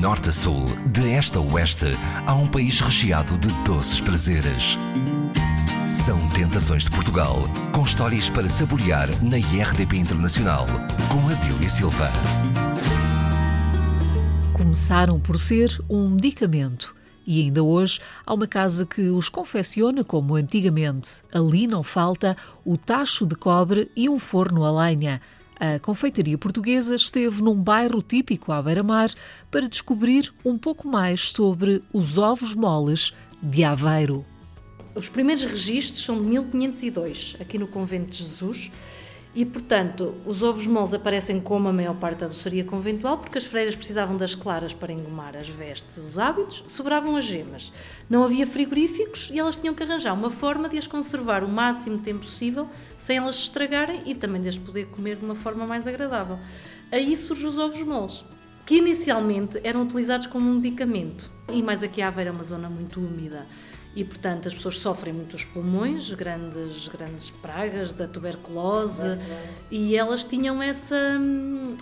norte a sul, de este a oeste, há um país recheado de doces prazeres. São Tentações de Portugal, com histórias para saborear na IRDP Internacional, com Adília Silva. Começaram por ser um medicamento. E ainda hoje há uma casa que os confecciona como antigamente. Ali não falta o tacho de cobre e um forno a lenha. A confeitaria portuguesa esteve num bairro típico à beira-mar para descobrir um pouco mais sobre os ovos moles de Aveiro. Os primeiros registros são de 1502, aqui no Convento de Jesus, e, portanto, os ovos moles aparecem como a maior parte da doçaria conventual, porque as freiras precisavam das claras para engomar as vestes os hábitos, sobravam as gemas. Não havia frigoríficos e elas tinham que arranjar uma forma de as conservar o máximo tempo possível, sem elas se estragarem e também de as poder comer de uma forma mais agradável. Aí surgem os ovos moles, que inicialmente eram utilizados como um medicamento. E mais aqui a Aveira é uma zona muito úmida e, portanto, as pessoas sofrem muitos pulmões, grandes, grandes pragas da tuberculose, e elas tinham essa,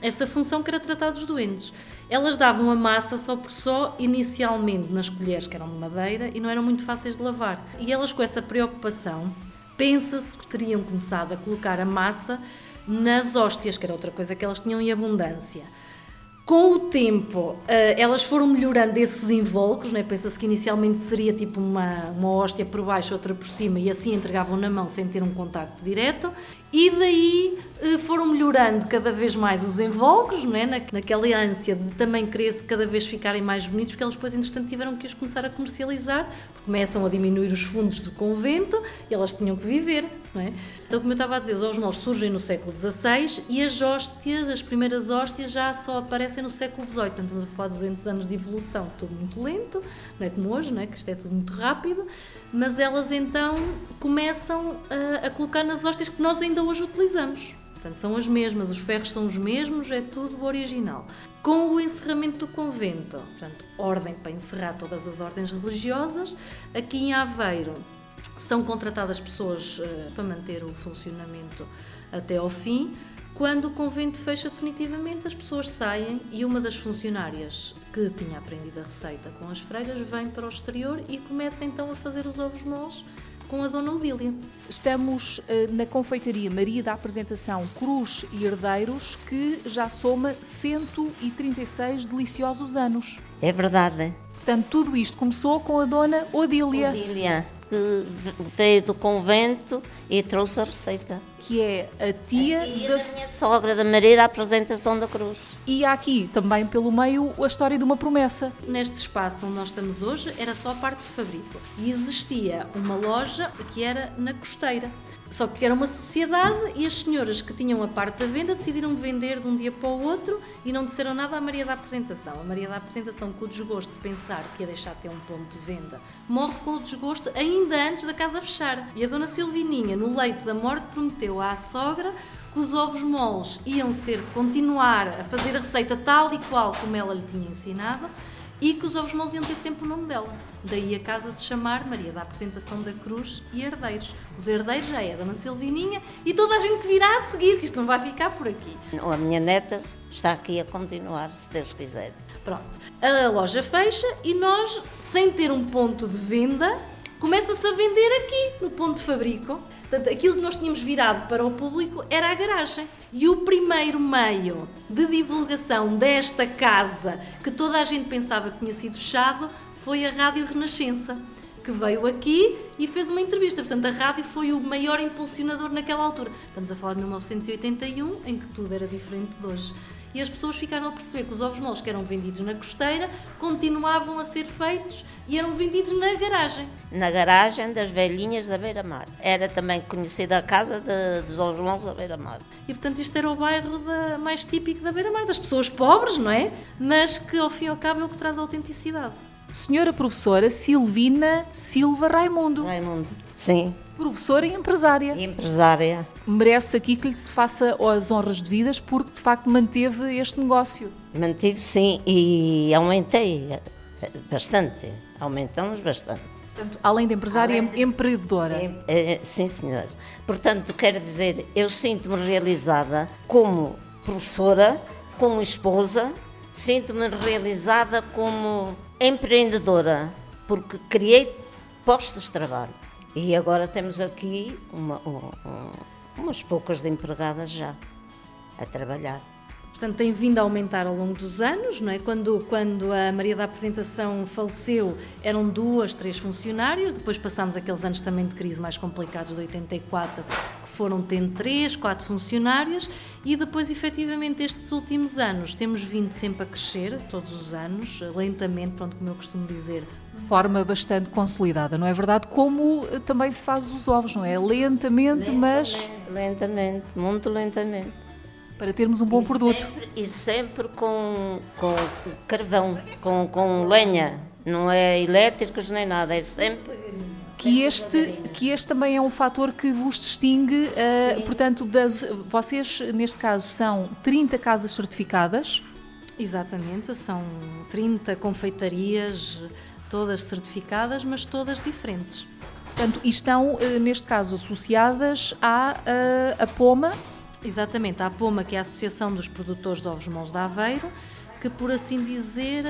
essa função que era tratar dos doentes. Elas davam a massa só por só, inicialmente nas colheres que eram de madeira e não eram muito fáceis de lavar. E elas, com essa preocupação, pensa-se que teriam começado a colocar a massa nas hóstias, que era outra coisa que elas tinham em abundância. Com o tempo, eh, elas foram melhorando esses invólucros, né? pensa-se que inicialmente seria tipo uma, uma hóstia por baixo, outra por cima, e assim entregavam na mão sem ter um contacto direto, e daí foram melhorando cada vez mais os invólucros, né? naquela ânsia de também querer cada vez ficarem mais bonitos, porque elas depois, entretanto, tiveram que os começar a comercializar, porque começam a diminuir os fundos do convento, e elas tinham que viver. Não é? Então, como eu estava a dizer, os moles surgem no século XVI e as hóstias, as primeiras hóstias, já só aparecem no século XVIII. Portanto, estamos a falar de 200 anos de evolução, tudo muito lento, não é como hoje, não é? que isto é tudo muito rápido, mas elas então começam a, a colocar nas hóstias que nós ainda hoje utilizamos. Portanto, são as mesmas, os ferros são os mesmos, é tudo original. Com o encerramento do convento, portanto, ordem para encerrar todas as ordens religiosas, aqui em Aveiro são contratadas pessoas uh, para manter o funcionamento até ao fim. Quando o convento fecha definitivamente, as pessoas saem e uma das funcionárias que tinha aprendido a receita com as freiras vem para o exterior e começa então a fazer os ovos moles com a Dona Odília. Estamos uh, na confeitaria Maria da Apresentação Cruz e Herdeiros, que já soma 136 deliciosos anos. É verdade. Portanto, tudo isto começou com a Dona Odília. Odília que veio do convento e trouxe a receita. Que é a tia, a tia da... da minha sogra, da Maria da Apresentação da Cruz. E há aqui também pelo meio a história de uma promessa. Neste espaço onde nós estamos hoje era só a parte do fabrico e existia uma loja que era na costeira. Só que era uma sociedade e as senhoras que tinham a parte da venda decidiram vender de um dia para o outro e não disseram nada à Maria da Apresentação. A Maria da Apresentação, com o desgosto de pensar que ia deixar de ter um ponto de venda, morre com o desgosto ainda antes da casa fechar. E a Dona Silvininha, no leito da morte, prometeu à sogra que os ovos moles iam ser continuar a fazer a receita tal e qual como ela lhe tinha ensinado e que os ovos moles iam ter sempre o nome dela. Daí a casa se chamar Maria da Apresentação da Cruz e Herdeiros. Os herdeiros já é a Dona Silvininha e toda a gente virá a seguir, que isto não vai ficar por aqui. A minha neta está aqui a continuar, se Deus quiser. Pronto. A loja fecha e nós, sem ter um ponto de venda, começa-se a vender aqui, no ponto de fabrico. Portanto, aquilo que nós tínhamos virado para o público era a garagem. E o primeiro meio de divulgação desta casa, que toda a gente pensava que tinha sido fechado, foi a Rádio Renascença, que veio aqui e fez uma entrevista. Portanto, a rádio foi o maior impulsionador naquela altura. Estamos a falar de 1981, em que tudo era diferente de hoje e as pessoas ficaram a perceber que os ovos moles que eram vendidos na costeira continuavam a ser feitos e eram vendidos na garagem. Na garagem das velhinhas da Beira-Mar. Era também conhecida a casa de, dos ovos moles da Beira-Mar. E portanto isto era o bairro da, mais típico da Beira-Mar, das pessoas pobres, não é? Mas que ao fim e ao cabo é o que traz a autenticidade. Senhora professora Silvina Silva Raimundo. Raimundo, sim. Professora e empresária. E empresária. Merece aqui que lhe se faça as honras devidas porque de facto manteve este negócio. Mantive sim e aumentei eh, bastante. Aumentamos bastante. Portanto, além de empresária, além de... empreendedora. É, sim, senhor. Portanto, quero dizer, eu sinto-me realizada como professora, como esposa, sinto-me realizada como empreendedora, porque criei postos de trabalho. E agora temos aqui uma, uma, umas poucas de empregadas já a trabalhar. Portanto, tem vindo a aumentar ao longo dos anos, não é? Quando, quando a Maria da Apresentação faleceu, eram duas, três funcionários, depois passámos aqueles anos também de crise mais complicados de 84, que foram tendo três, quatro funcionários, e depois, efetivamente, estes últimos anos, temos vindo sempre a crescer, todos os anos, lentamente, pronto, como eu costumo dizer. De forma bastante consolidada, não é verdade? Como eh, também se faz os ovos, não é? Lentamente, lentamente mas... Lentamente, muito lentamente para termos um bom e produto. Sempre, e sempre com, com carvão, com, com lenha, não é elétricos nem nada, é sempre. Que este, que este também é um fator que vos distingue, uh, portanto, das, vocês, neste caso, são 30 casas certificadas. Exatamente, são 30 confeitarias, todas certificadas, mas todas diferentes. Portanto, e estão, uh, neste caso, associadas à uh, a Poma, Exatamente, a POMA, que é a Associação dos Produtores de Ovos Moles de Aveiro, que, por assim dizer,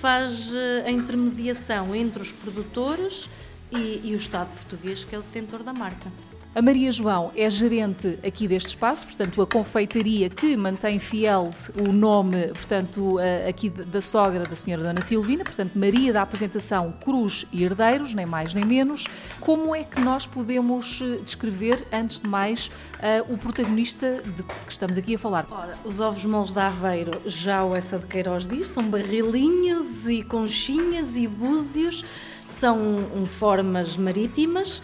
faz eh, a intermediação entre os produtores e, e o Estado português, que é o detentor da marca. A Maria João é gerente aqui deste espaço, portanto, a confeitaria que mantém fiel o nome, portanto, aqui da sogra da senhora Dona Silvina, portanto, Maria da apresentação Cruz e Herdeiros, nem mais nem menos. Como é que nós podemos eh, descrever, antes de mais, o protagonista de que estamos aqui a falar? Ora, os ovos moles de Aveiro, já o Essa de Queiroz diz, são barrilinhos e conchinhas e búzios, são formas marítimas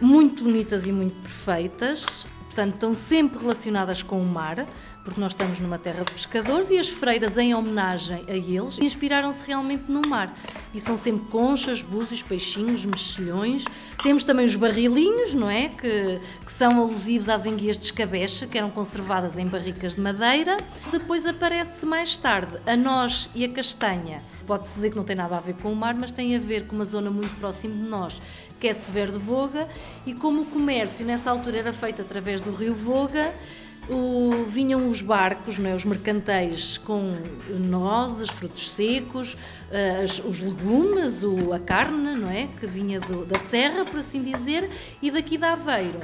muito bonitas e muito perfeitas, portanto, estão sempre relacionadas com o mar, porque nós estamos numa terra de pescadores e as freiras, em homenagem a eles, inspiraram-se realmente no mar. E são sempre conchas, búzios, peixinhos, mexilhões. Temos também os barrilinhos, não é? Que, que são alusivos às enguias de escabecha, que eram conservadas em barricas de madeira. Depois aparece mais tarde a noz e a castanha. Pode-se dizer que não tem nada a ver com o mar, mas tem a ver com uma zona muito próxima de nós, que é Severo de Voga, e como o comércio nessa altura era feito através do rio Voga, o, vinham os barcos, não é, os mercantéis com nozes, frutos secos, as, os legumes, o, a carne, não é, que vinha do, da serra, por assim dizer, e daqui da Aveiro.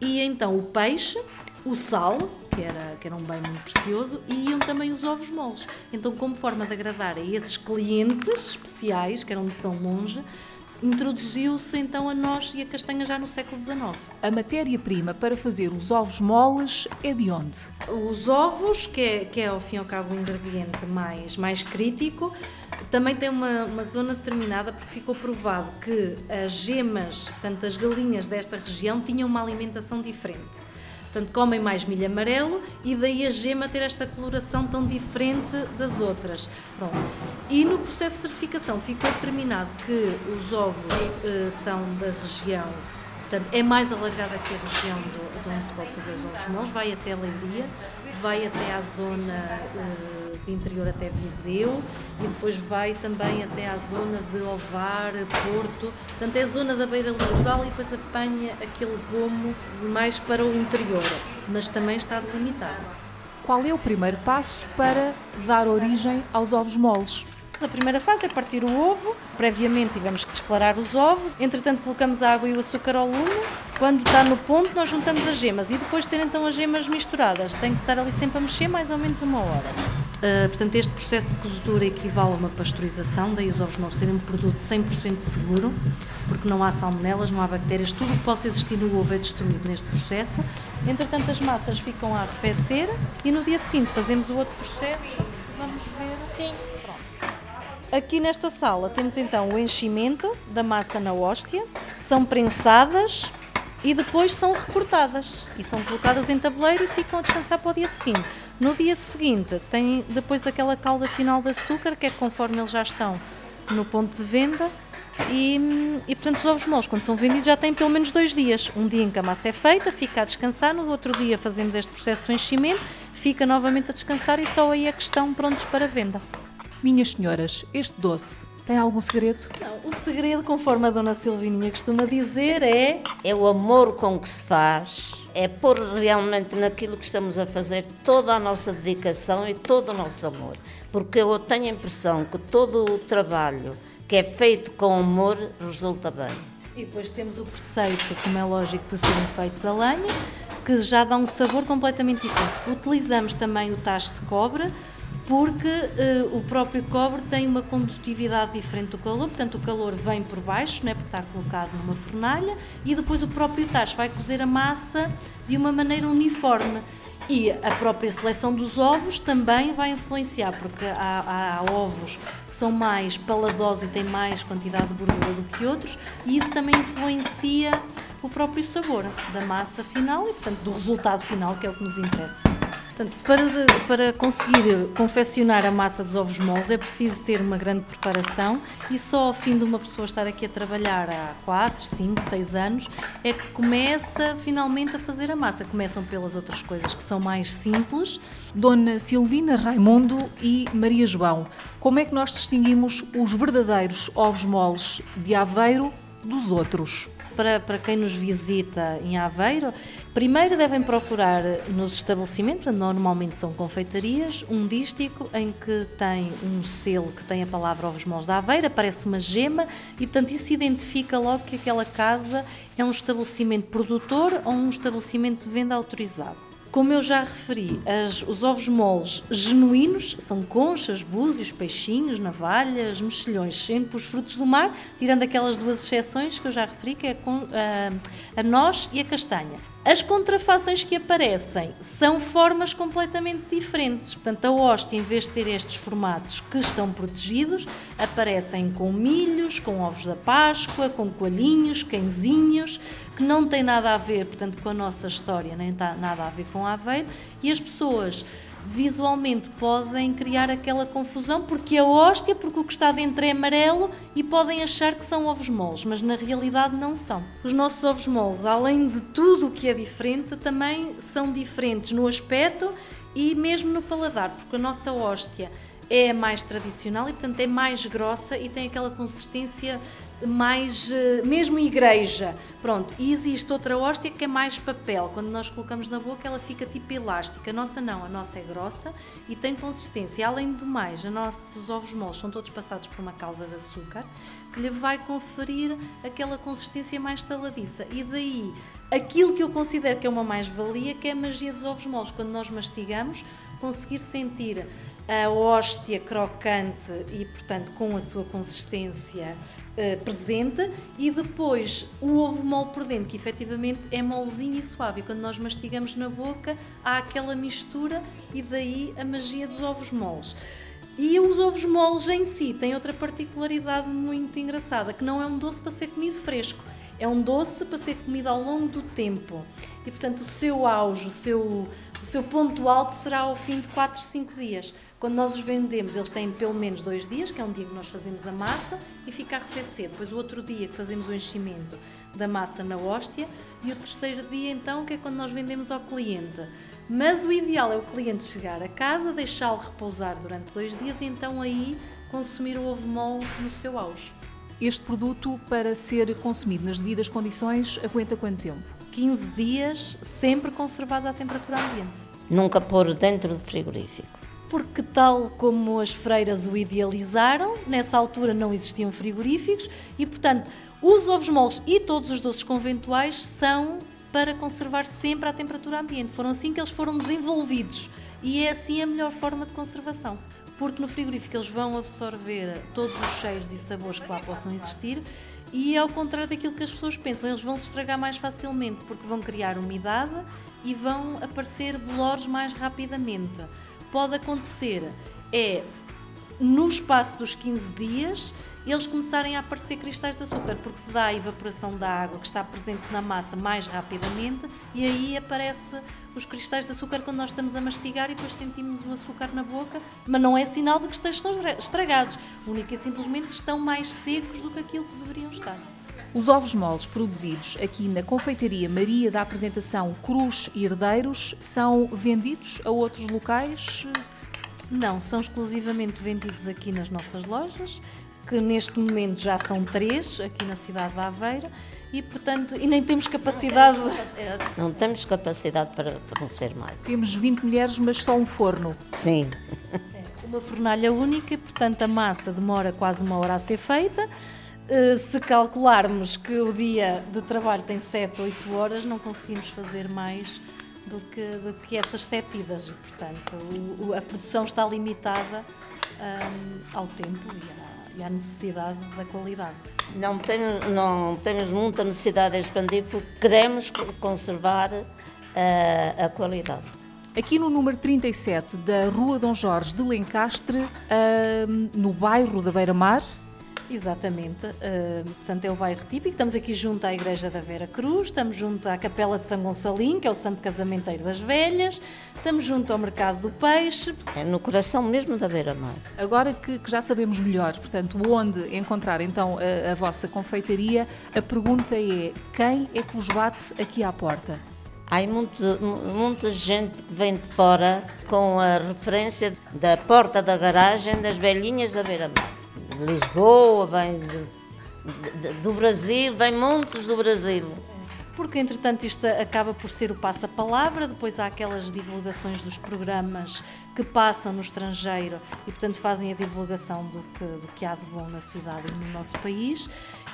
E então o peixe, o sal, que era, que era um bem muito precioso, e iam também os ovos moles. Então, como forma de agradar a esses clientes especiais, que eram de tão longe, Introduziu-se então a noz e a castanha já no século XIX. A matéria-prima para fazer os ovos moles é de onde? Os ovos, que é, que é ao fim e ao cabo o ingrediente mais, mais crítico, também tem uma, uma zona determinada porque ficou provado que as gemas, tanto as galinhas desta região, tinham uma alimentação diferente. Portanto, comem mais milho amarelo e daí a gema ter esta coloração tão diferente das outras. Pronto. E no processo de certificação ficou determinado que os ovos uh, são da região, portanto, é mais alargada que a região do, de onde se pode fazer os ovos moles, vai até Leiria, vai até à zona uh, de interior até Viseu e depois vai também até à zona de Ovar, Porto. Portanto, é a zona da beira litoral e depois apanha aquele gomo mais para o interior, mas também está delimitado. Qual é o primeiro passo para dar origem aos ovos moles? A primeira fase é partir o ovo. Previamente tivemos que desclarar os ovos. Entretanto, colocamos a água e o açúcar ao lume. Quando está no ponto, nós juntamos as gemas e depois de ter então as gemas misturadas, tem que estar ali sempre a mexer mais ou menos uma hora. Uh, portanto, este processo de cozedura equivale a uma pasteurização, daí os ovos não serem um produto 100% seguro, porque não há salmonelas, não há bactérias, tudo o que possa existir no ovo é destruído neste processo. Entretanto, as massas ficam a arrefecer e no dia seguinte fazemos o outro processo. Vamos ver. Sim. Aqui nesta sala temos então o enchimento da massa na hóstia, são prensadas e depois são recortadas e são colocadas em tabuleiro e ficam a descansar para o dia seguinte. No dia seguinte tem depois aquela calda final de açúcar que é conforme eles já estão no ponto de venda e, e, portanto os ovos moles, quando são vendidos, já têm pelo menos dois dias. Um dia em que a massa é feita, fica a descansar, no outro dia fazemos este processo de enchimento, fica novamente a descansar e só aí é que estão prontos para venda. Minhas senhoras, este doce tem algum segredo? Não, o segredo, conforme a Dona Silvininha costuma dizer, é. É o amor com que se faz é pôr realmente naquilo que estamos a fazer toda a nossa dedicação e todo o nosso amor. Porque eu tenho a impressão que todo o trabalho que é feito com amor resulta bem. E depois temos o preceito, como é lógico, de serem feitos a lenha, que já dá um sabor completamente diferente. Utilizamos também o tacho de cobre, porque uh, o próprio cobre tem uma condutividade diferente do calor, portanto o calor vem por baixo, né, porque está colocado numa fornalha, e depois o próprio tacho vai cozer a massa de uma maneira uniforme. E a própria seleção dos ovos também vai influenciar, porque há, há, ovos que são mais paladosos e têm mais quantidade de gordura do que outros, e isso também influencia o próprio sabor da massa final e, portanto, do resultado final, que é o que nos interessa. Portanto, para, para conseguir confeccionar a massa dos ovos moles é preciso ter uma grande preparação e só ao fim de uma pessoa estar aqui a trabalhar há 4, 5, 6 anos é que começa finalmente a fazer a massa. Começam pelas outras coisas que são mais simples. Dona Silvina Raimundo e Maria João, como é que nós distinguimos os verdadeiros ovos moles de Aveiro dos outros? Para, para quem nos visita em Aveiro, primeiro devem procurar nos estabelecimentos, normalmente são confeitarias, um dístico em que tem um selo que tem a palavra Ovos Mãos da Aveira, parece uma gema e, portanto, isso identifica logo que aquela casa é um estabelecimento produtor ou um estabelecimento de venda autorizado. Como eu já referi, as, os ovos moles genuínos são conchas, búzios, peixinhos, navalhas, mexilhões, sempre os frutos do mar, tirando aquelas duas exceções que eu já referi, que é a, a noz e a castanha. As contrafações que aparecem são formas completamente diferentes. Portanto, a hóstia, em vez de ter estes formatos que estão protegidos, aparecem com milhos, com ovos da Páscoa, com coelhinhos, cãezinhos, que não tem nada a ver, portanto, com a nossa história, nem tem nada a ver com Aveiro, e as pessoas visualmente podem criar aquela confusão porque a hóstia, porque o que está dentro é amarelo e podem achar que são ovos moles, mas na realidade não são. Os nossos ovos moles, além de tudo o que é diferente, também são diferentes no aspecto e mesmo no paladar, porque a nossa hóstia é mais tradicional e, portanto, é mais grossa e tem aquela consistência mais, eh, mesmo igreja. Pronto, e existe outra hóstia que é mais papel. Quando nós colocamos na boca, ela fica tipo elástica. A nossa não, a nossa é grossa e tem consistência. Além do mais, os ovos moles são todos passados por uma calda de açúcar que lhe vai conferir aquela consistência mais taladiça. E daí, aquilo que eu considero que é uma mais-valia, que é a magia dos ovos moles. Quando nós mastigamos, conseguir sentir a hóstia crocante e, portanto, com a sua consistência uh, presente, e depois o ovo mole por dentro, que efetivamente é molezinho e suave. E quando nós mastigamos na boca, há aquela mistura e daí a magia dos ovos moles. E os ovos moles em si têm outra particularidade muito engraçada, que não é um doce para ser comido fresco, é um doce para ser comido ao longo do tempo. E portanto o seu auge, o seu, o seu ponto alto será ao fim de 4, 5 dias. Quando nós os vendemos, eles têm pelo menos dois dias, que é um dia que nós fazemos a massa e fica a arrefecer. Depois o outro dia que fazemos o enchimento da massa na hóstia e o terceiro dia então que é quando nós vendemos ao cliente. Mas o ideal é o cliente chegar a casa, deixá-lo repousar durante dois dias e então aí consumir o ovo mole no seu auge. Este produto, para ser consumido nas devidas condições, aguenta quanto tempo? 15 dias, sempre conservados à temperatura ambiente. Nunca pôr dentro do frigorífico porque, tal como as freiras o idealizaram, nessa altura não existiam frigoríficos e, portanto, os ovos moles e todos os doces conventuais são para conservar sempre à temperatura ambiente. Foram assim que eles foram desenvolvidos e é assim a melhor forma de conservação. Porque no frigorífico eles vão absorver todos os cheiros e sabores que lá possam existir e ao contrário daquilo que as pessoas pensam, eles vão se estragar mais facilmente porque vão criar umidade e vão aparecer bolores mais rapidamente pode acontecer é no espaço dos 15 dias eles começarem a aparecer cristais de açúcar, porque se dá a evaporação da água que está presente na massa mais rapidamente e aí aparece os cristais de açúcar quando nós estamos a mastigar e depois sentimos o açúcar na boca, mas não é sinal de que estejam estragados, única e simplesmente estão mais secos do que aquilo que deveriam estar. Os ovos moles produzidos aqui na Confeitaria Maria da Apresentação Cruz e Herdeiros são vendidos a outros locais? Não, são exclusivamente vendidos aqui nas nossas lojas que neste momento já são três aqui na cidade de Aveiro e, portanto, e nem temos capacidade. Não temos capacidade para fornecer mais. Temos 20 mulheres, mas só um forno. Sim. Uma fornalha única e, portanto, a massa demora quase uma hora a ser feita. Eh, se calcularmos que o dia de trabalho tem 7, 8 horas, não conseguimos fazer mais do que, do que essas sete idas. E, portanto, o, o, a produção está limitada um, ao tempo e à, e à, necessidade da qualidade. Não temos, não temos muita necessidade de expandir porque queremos conservar uh, a qualidade. Aqui no número 37 da Rua Dom Jorge de Lencastre, uh, no bairro da Beira-Mar, Exatamente. Uh, portanto, é o bairro típico. Estamos aqui junto à Igreja da Vera Cruz, estamos junto à Capela de São Gonçalinho, que é o Santo Casamenteiro das Velhas, estamos junto ao Mercado do Peixe. É no coração mesmo da Beira-Mar. Agora que, que, já sabemos melhor, portanto, onde encontrar então a, a vossa confeitaria, a pergunta é: quem é que vos bate aqui à porta? Há muita, muita gente que vem de fora com a referência da porta da garagem das velhinhas da Beira-Mar de Lisboa, vem de, de, do Brasil, vem muitos do Brasil. Porque, entretanto, isto acaba por ser o passa-palavra, depois há aquelas divulgações dos programas que passam no estrangeiro e, portanto, fazem a divulgação do que, do que há de bom na cidade e no nosso país.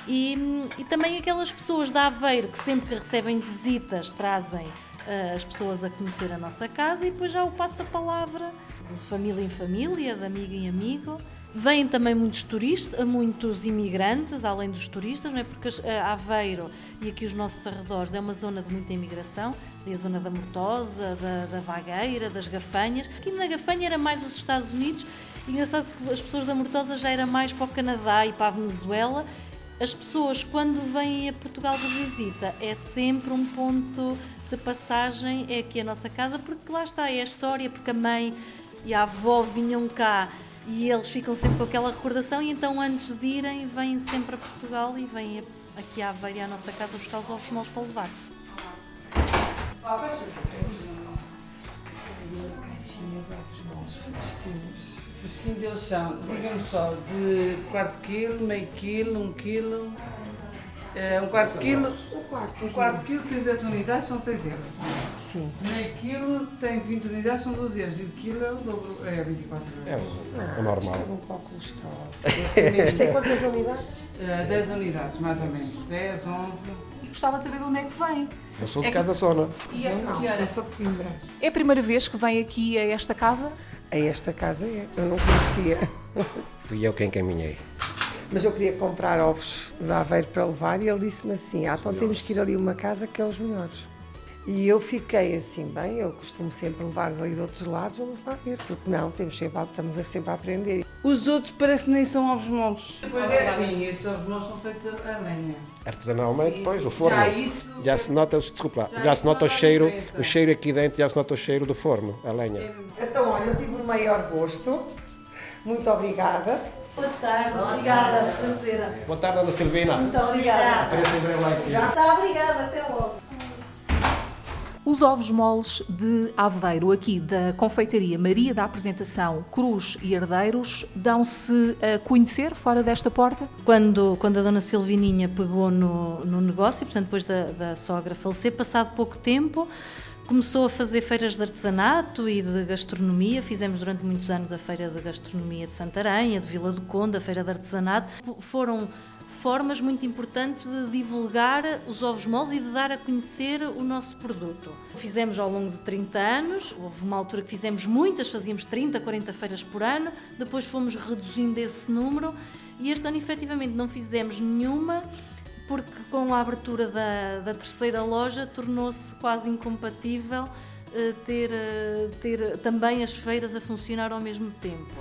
E, e também aquelas pessoas da Aveiro que sempre que recebem visitas trazem uh, as pessoas a conhecer a nossa casa e depois já o passa-palavra de família em família, de amigo em amigo. Vêm também muitos turistas, muitos imigrantes, além dos turistas, não é? porque Aveiro e aqui os nossos arredores é uma zona de muita imigração, a zona da Mortosa, da, da Vagueira, das Gafanhas. Aqui na Gafanha era mais os Estados Unidos, e engraçado que as pessoas da Mortosa já era mais para o Canadá e para a Venezuela. As pessoas, quando vêm a Portugal de visita, é sempre um ponto de passagem, é aqui a nossa casa, porque lá está, é a história, porque a mãe e a avó vinham cá e eles ficam sempre com aquela recordação e então antes de irem vêm sempre a Portugal e vêm aqui à Aveiro à nossa casa buscar os ovos moles para levar. Fresquinhos eles são, digamos só, de quarto quilo, meio quilo, um quilo, é, um quarto quilo, um quarto, um quarto quilo tem 10 unidades, são 6 euros. Sim. Meio quilo tem 20 unidades, são 12 euros. E o quilo é, o dobro, é 24 euros. É o normal. Um pouco colesterol. Isto tem quantas unidades? É, 10 unidades, mais ou menos. 10, 11. Gostava de saber de onde é que vem. Eu sou de É cada zona. E esta Não, senhora? eu sou de Coimbra. É a primeira vez que vem aqui a esta casa? A esta casa é. Eu não conhecia. E eu quem caminhei. Mas eu queria comprar ovos de Aveiro para levar e ele disse-me assim: Ah, então temos que ir ali a uma casa que é os melhores. E eu fiquei assim, bem, eu costumo sempre levar ali de outros lados, vamos lá ver, porque não, temos sempre, a- estamos a sempre a aprender. Os outros parece que nem são ovos moles. Pois é assim, estes ovos moles são feitos a lenha. Artesanalmente, Sim, pois, sim. o forno. Já isso- Já se nota, desculpa lá, Já já, se nota o cheiro, diferença. o cheiro aqui dentro, já se nota o cheiro do forno, a lenha. Então, olha, eu tive o maior gosto, muito obrigada. Boa tarde, obrigada, prazer. Boa tarde, Ana Silvina. Muito obrigada. Aparece em breve lá em cima. Está, obrigada, até logo. Os ovos moles de Aveiro, aqui da confeitaria Maria da Apresentação Cruz e Herdeiros, dão-se a conhecer fora desta porta? Quando, quando a dona Silvininha pegou no, no negócio, portanto, depois da, da sogra falecer, passado pouco tempo, começou a fazer feiras de artesanato e de gastronomia. Fizemos durante muitos anos a Feira de Gastronomia de Santarém, a de Vila do Conde, a Feira de Artesanato. Foram formas muito importantes de divulgar os ovos moles e de dar a conhecer o nosso produto. Fizemos ao longo de 30 anos, houve uma altura que fizemos muitas, fazíamos 30, 40 feiras por ano, depois fomos reduzindo esse número e este ano efetivamente não fizemos nenhuma porque com a abertura da, da terceira loja tornou-se quase incompatível eh, ter, eh, ter também as feiras a funcionar ao mesmo tempo.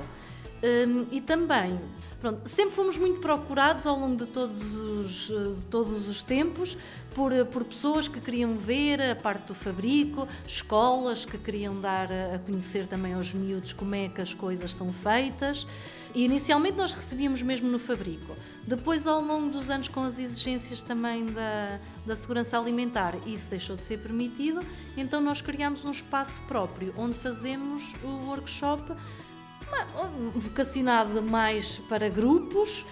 Hum, e também, pronto, sempre fomos muito procurados ao longo de todos os, de todos os tempos por, por pessoas que queriam ver a parte do fabrico, escolas que queriam dar a conhecer também aos miúdos como é que as coisas são feitas. E inicialmente nós recebíamos mesmo no fabrico. Depois, ao longo dos anos, com as exigências também da, da segurança alimentar, isso deixou de ser permitido, então nós criámos um espaço próprio onde fazemos o workshop vocacionado mais para grupos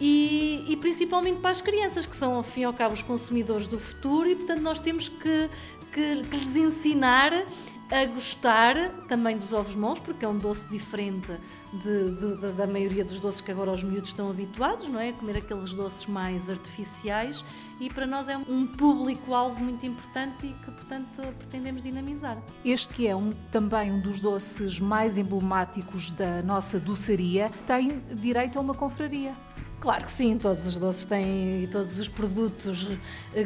e, e, principalmente para as crianças, que são, ao fim e ao cabo, os consumidores do futuro, e portanto nós temos que, que, que lhes ensinar a gostar também dos ovos moles, porque é um doce diferente de, de, da maioria dos doces que agora os miúdos estão habituados, não é? A comer aqueles doces mais artificiais e para nós é um público-alvo muito importante e que, portanto, pretendemos dinamizar. Este que é um, também um dos doces mais emblemáticos da nossa doçaria, tem direito a uma confraria. Claro que sim, todos os doces têm, todos os produtos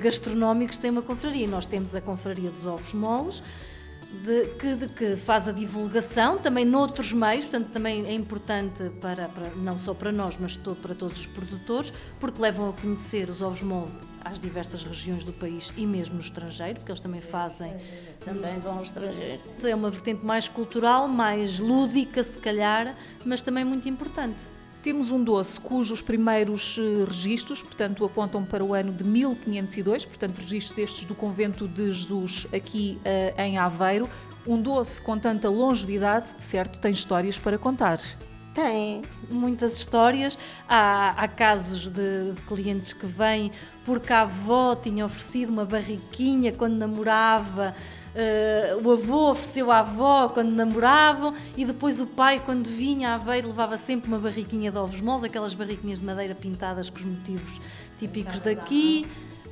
gastronómicos têm uma confraria. Nós temos a confraria dos ovos moles, de, que, de, que, faz a divulgação também noutros meios, portanto também é importante para, para, não só para nós, mas todo, para todos os produtores, porque levam a conhecer os ovos moles às diversas regiões do país e mesmo no estrangeiro, porque eles também fazem. Também vão ao estrangeiro. É uma vertente mais cultural, mais lúdica, se calhar, mas também muito importante. Temos um doce cujos primeiros eh, registros, portanto, apontam para o ano de 1502, portanto, registros estes do Convento de Jesus aqui uh, em Aveiro. Um doce com tanta longevidade, de certo, tem histórias para contar. Tem muitas histórias. Há, há casos de, de, clientes que vêm porque a avó tinha oferecido uma barriquinha quando namorava Uh, o avô ofereceu à avó quando namoravam e depois o pai, quando vinha a Aveiro, levava sempre uma barriquinha de ovos moles, aquelas barriquinhas de madeira pintadas com os motivos típicos daqui.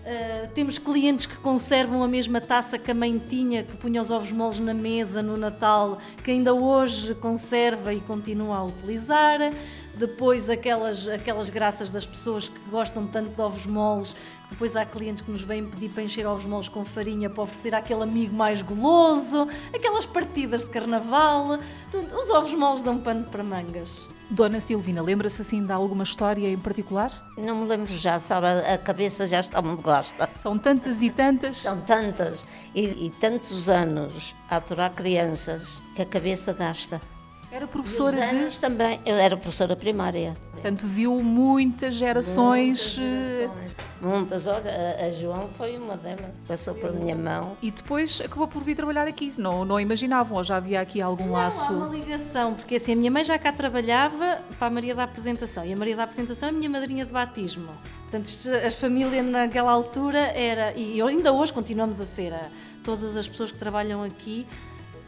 Uh, temos clientes que conservam a mesma taça que a mãe tinha, que punha os ovos moles na mesa no Natal, que ainda hoje conserva e continua a utilizar. Depois, aquelas, aquelas graças das pessoas que gostam tanto de ovos moles, depois há clientes que nos vêm pedir para encher ovos moles com farinha para oferecer àquele amigo mais goloso, aquelas partidas de carnaval. Portanto, os ovos moles dão pano para mangas. Dona Silvina, lembra-se assim de alguma história em particular? Não me lembro já, sabe, a cabeça já está muito gasta. São tantas e tantas. São tantas e, e tantos anos a aturar crianças que a cabeça gasta. Era professora de. também. Eu era professora primária. Portanto, viu muitas gerações. Muitas, muitas. Olha, a João foi uma delas. Passou por minha mão. E depois acabou por vir trabalhar aqui. Não, não imaginavam, ou já havia aqui algum não, laço? Há uma ligação, porque assim, a minha mãe já cá trabalhava para a Maria da Apresentação. E a Maria da Apresentação é a minha madrinha de batismo. Portanto, a família naquela altura era. E ainda hoje continuamos a ser. A, todas as pessoas que trabalham aqui.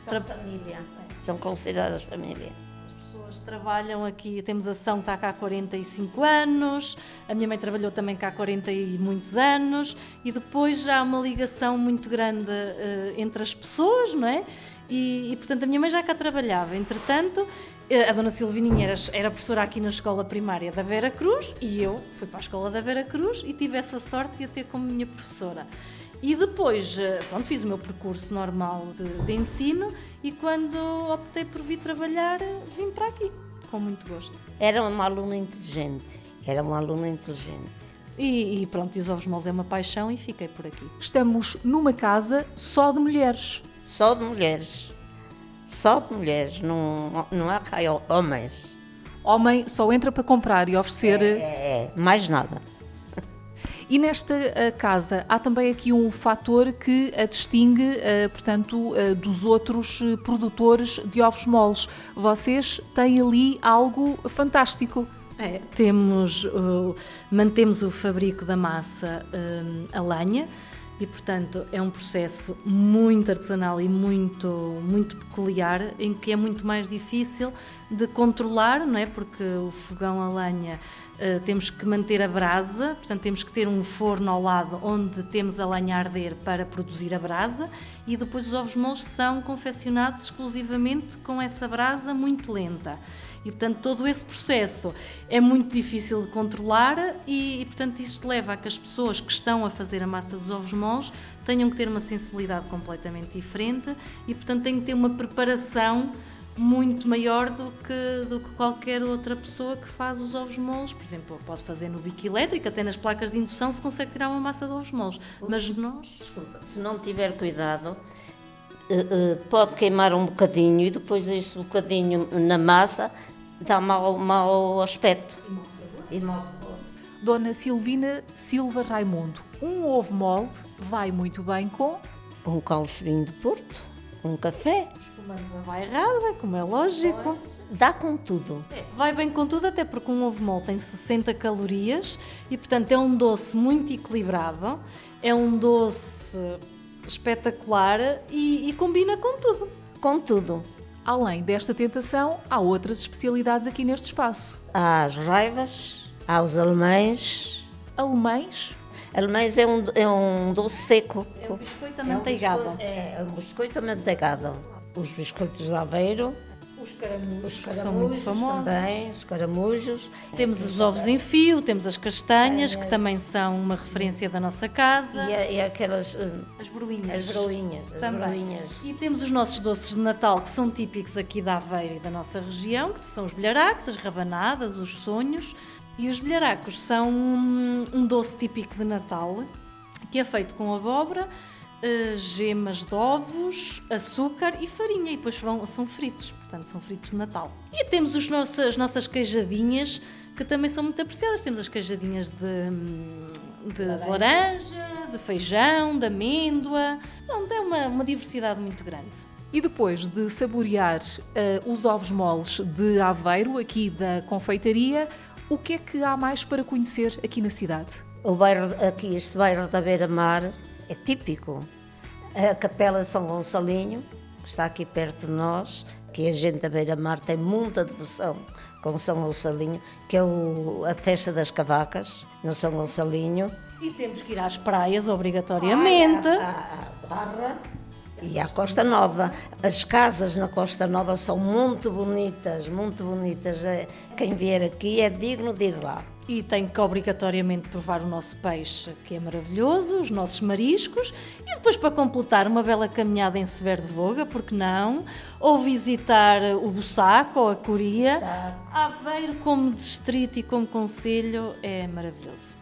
São tra... família são consideradas família. As pessoas trabalham aqui, temos a São está cá há 45 anos, a minha mãe trabalhou também cá há 40 e muitos anos, e depois há uma ligação muito grande uh, entre as pessoas, não é? E, e, portanto a minha mãe já cá trabalhava. Entretanto, eh, a dona Silvininha era, era, professora aqui na escola primária da Vera Cruz e eu fui para a escola da Vera Cruz e tive essa sorte de a ter como minha professora. E depois, eh, pronto, fiz o meu percurso normal de, de ensino e quando optei por vir trabalhar, vim para aqui, com muito gosto. Era uma aluna inteligente, era uma aluna inteligente. E, e, pronto, e os ovos moles é uma paixão e fiquei por aqui. Estamos numa casa só de mulheres. Só de mulheres. Só de mulheres, não, não há cá homens. Homem só entra para comprar e oferecer. É, é, é mais nada. E nesta eh, casa há também aqui um fator que a distingue, eh, portanto, eh, dos outros produtores de ovos moles. Vocês têm ali algo fantástico. É, temos, uh, mantemos o fabrico da massa uh, a lenha e, portanto, é um processo muito artesanal e muito, muito peculiar, em que é muito mais difícil de controlar, não é? Porque o fogão a lenha Uh, temos que manter a brasa, portanto, temos que ter um forno ao lado onde temos a lenha a arder para produzir a brasa e depois os ovos moles são confeccionados exclusivamente com essa brasa muito lenta. E, portanto, todo esse processo é muito difícil de controlar e, e, portanto, isto leva a que as pessoas que estão a fazer a massa dos ovos moles tenham que ter uma sensibilidade completamente diferente e, portanto, têm que ter uma preparação muito maior do que, do que qualquer outra pessoa que faz os ovos moles. Por exemplo, pode fazer no bico elétrico, até nas placas de indução se consegue tirar uma massa de ovos moles. Mas nós... Desculpa, se não tiver cuidado, eh, eh, pode queimar um bocadinho e depois esse bocadinho na massa dá mau, mau aspecto. E mau sabor. Dona Silvina Silva Raimundo, um ovo molde vai muito bem com... Um calcevinho de Porto, um café. Manda vai errada, como é lógico. Dá com tudo. É, vai bem com tudo, até porque um ovo mole tem 60 calorias e, portanto, é um doce muito equilibrado, é um doce espetacular e, e combina com tudo. Com tudo. Além desta tentação, há outras especialidades aqui neste espaço. Há as raivas, há os alemães. Alemães? Alemães é um, é um doce seco. É um biscoito É um amanteigado. biscoito- É, é um biscoito amanteigado. Os biscoitos de Aveiro. Os caramujos, Os que são muito caramujos famosos. também, os caramujos. Temos os ovos em fio, temos as castanhas, que também são uma referência da nossa casa. E, a- e aquelas... hum, As broinhas. As broinhas. As Também. broinhas. E temos os nossos doces de Natal que são típicos aqui da Aveira e da nossa região, que são os bilharacos, as rabanadas, os sonhos. E os bilharacos são um, um doce típico de Natal, que é feito com abóbora, eh, gemas de ovos, açúcar e farinha. E depois vão- são fritos, portanto são fritos de Natal. E temos os nossos, as nossas queijadinhas, que também são muito apreciadas. Temos as queijadinhas de, hum, de laranja, de feijão, de amêndoa. Pronto, é uma, uma diversidade muito grande. E depois de saborear eh, os ovos moles de Aveiro, aqui da confeitaria, o que é que há mais para conhecer aqui na cidade? O bairro, aqui, este bairro da Beira-Mar é típico. A Capela de São Gonçalinho, que está aqui perto de nós, que a gente da Beira-Mar tem muita devoção com São Gonçalinho, que é o- a festa das cavacas, no São Gonçalinho. E temos que ir às praias, obrigatoriamente. À Barra e à Costa Nova. As casas na Costa Nova são muito bonitas, muito bonitas. É- Quem vier aqui é digno de ir lá. E tem que obrigatoriamente provar o nosso peixe, que é maravilhoso, os nossos mariscos, e depois para completar uma bela caminhada em Severo de Voga, porque não? Ou visitar o Bussaco ou a Coria. Aveiro como distrito e como conselho é maravilhoso.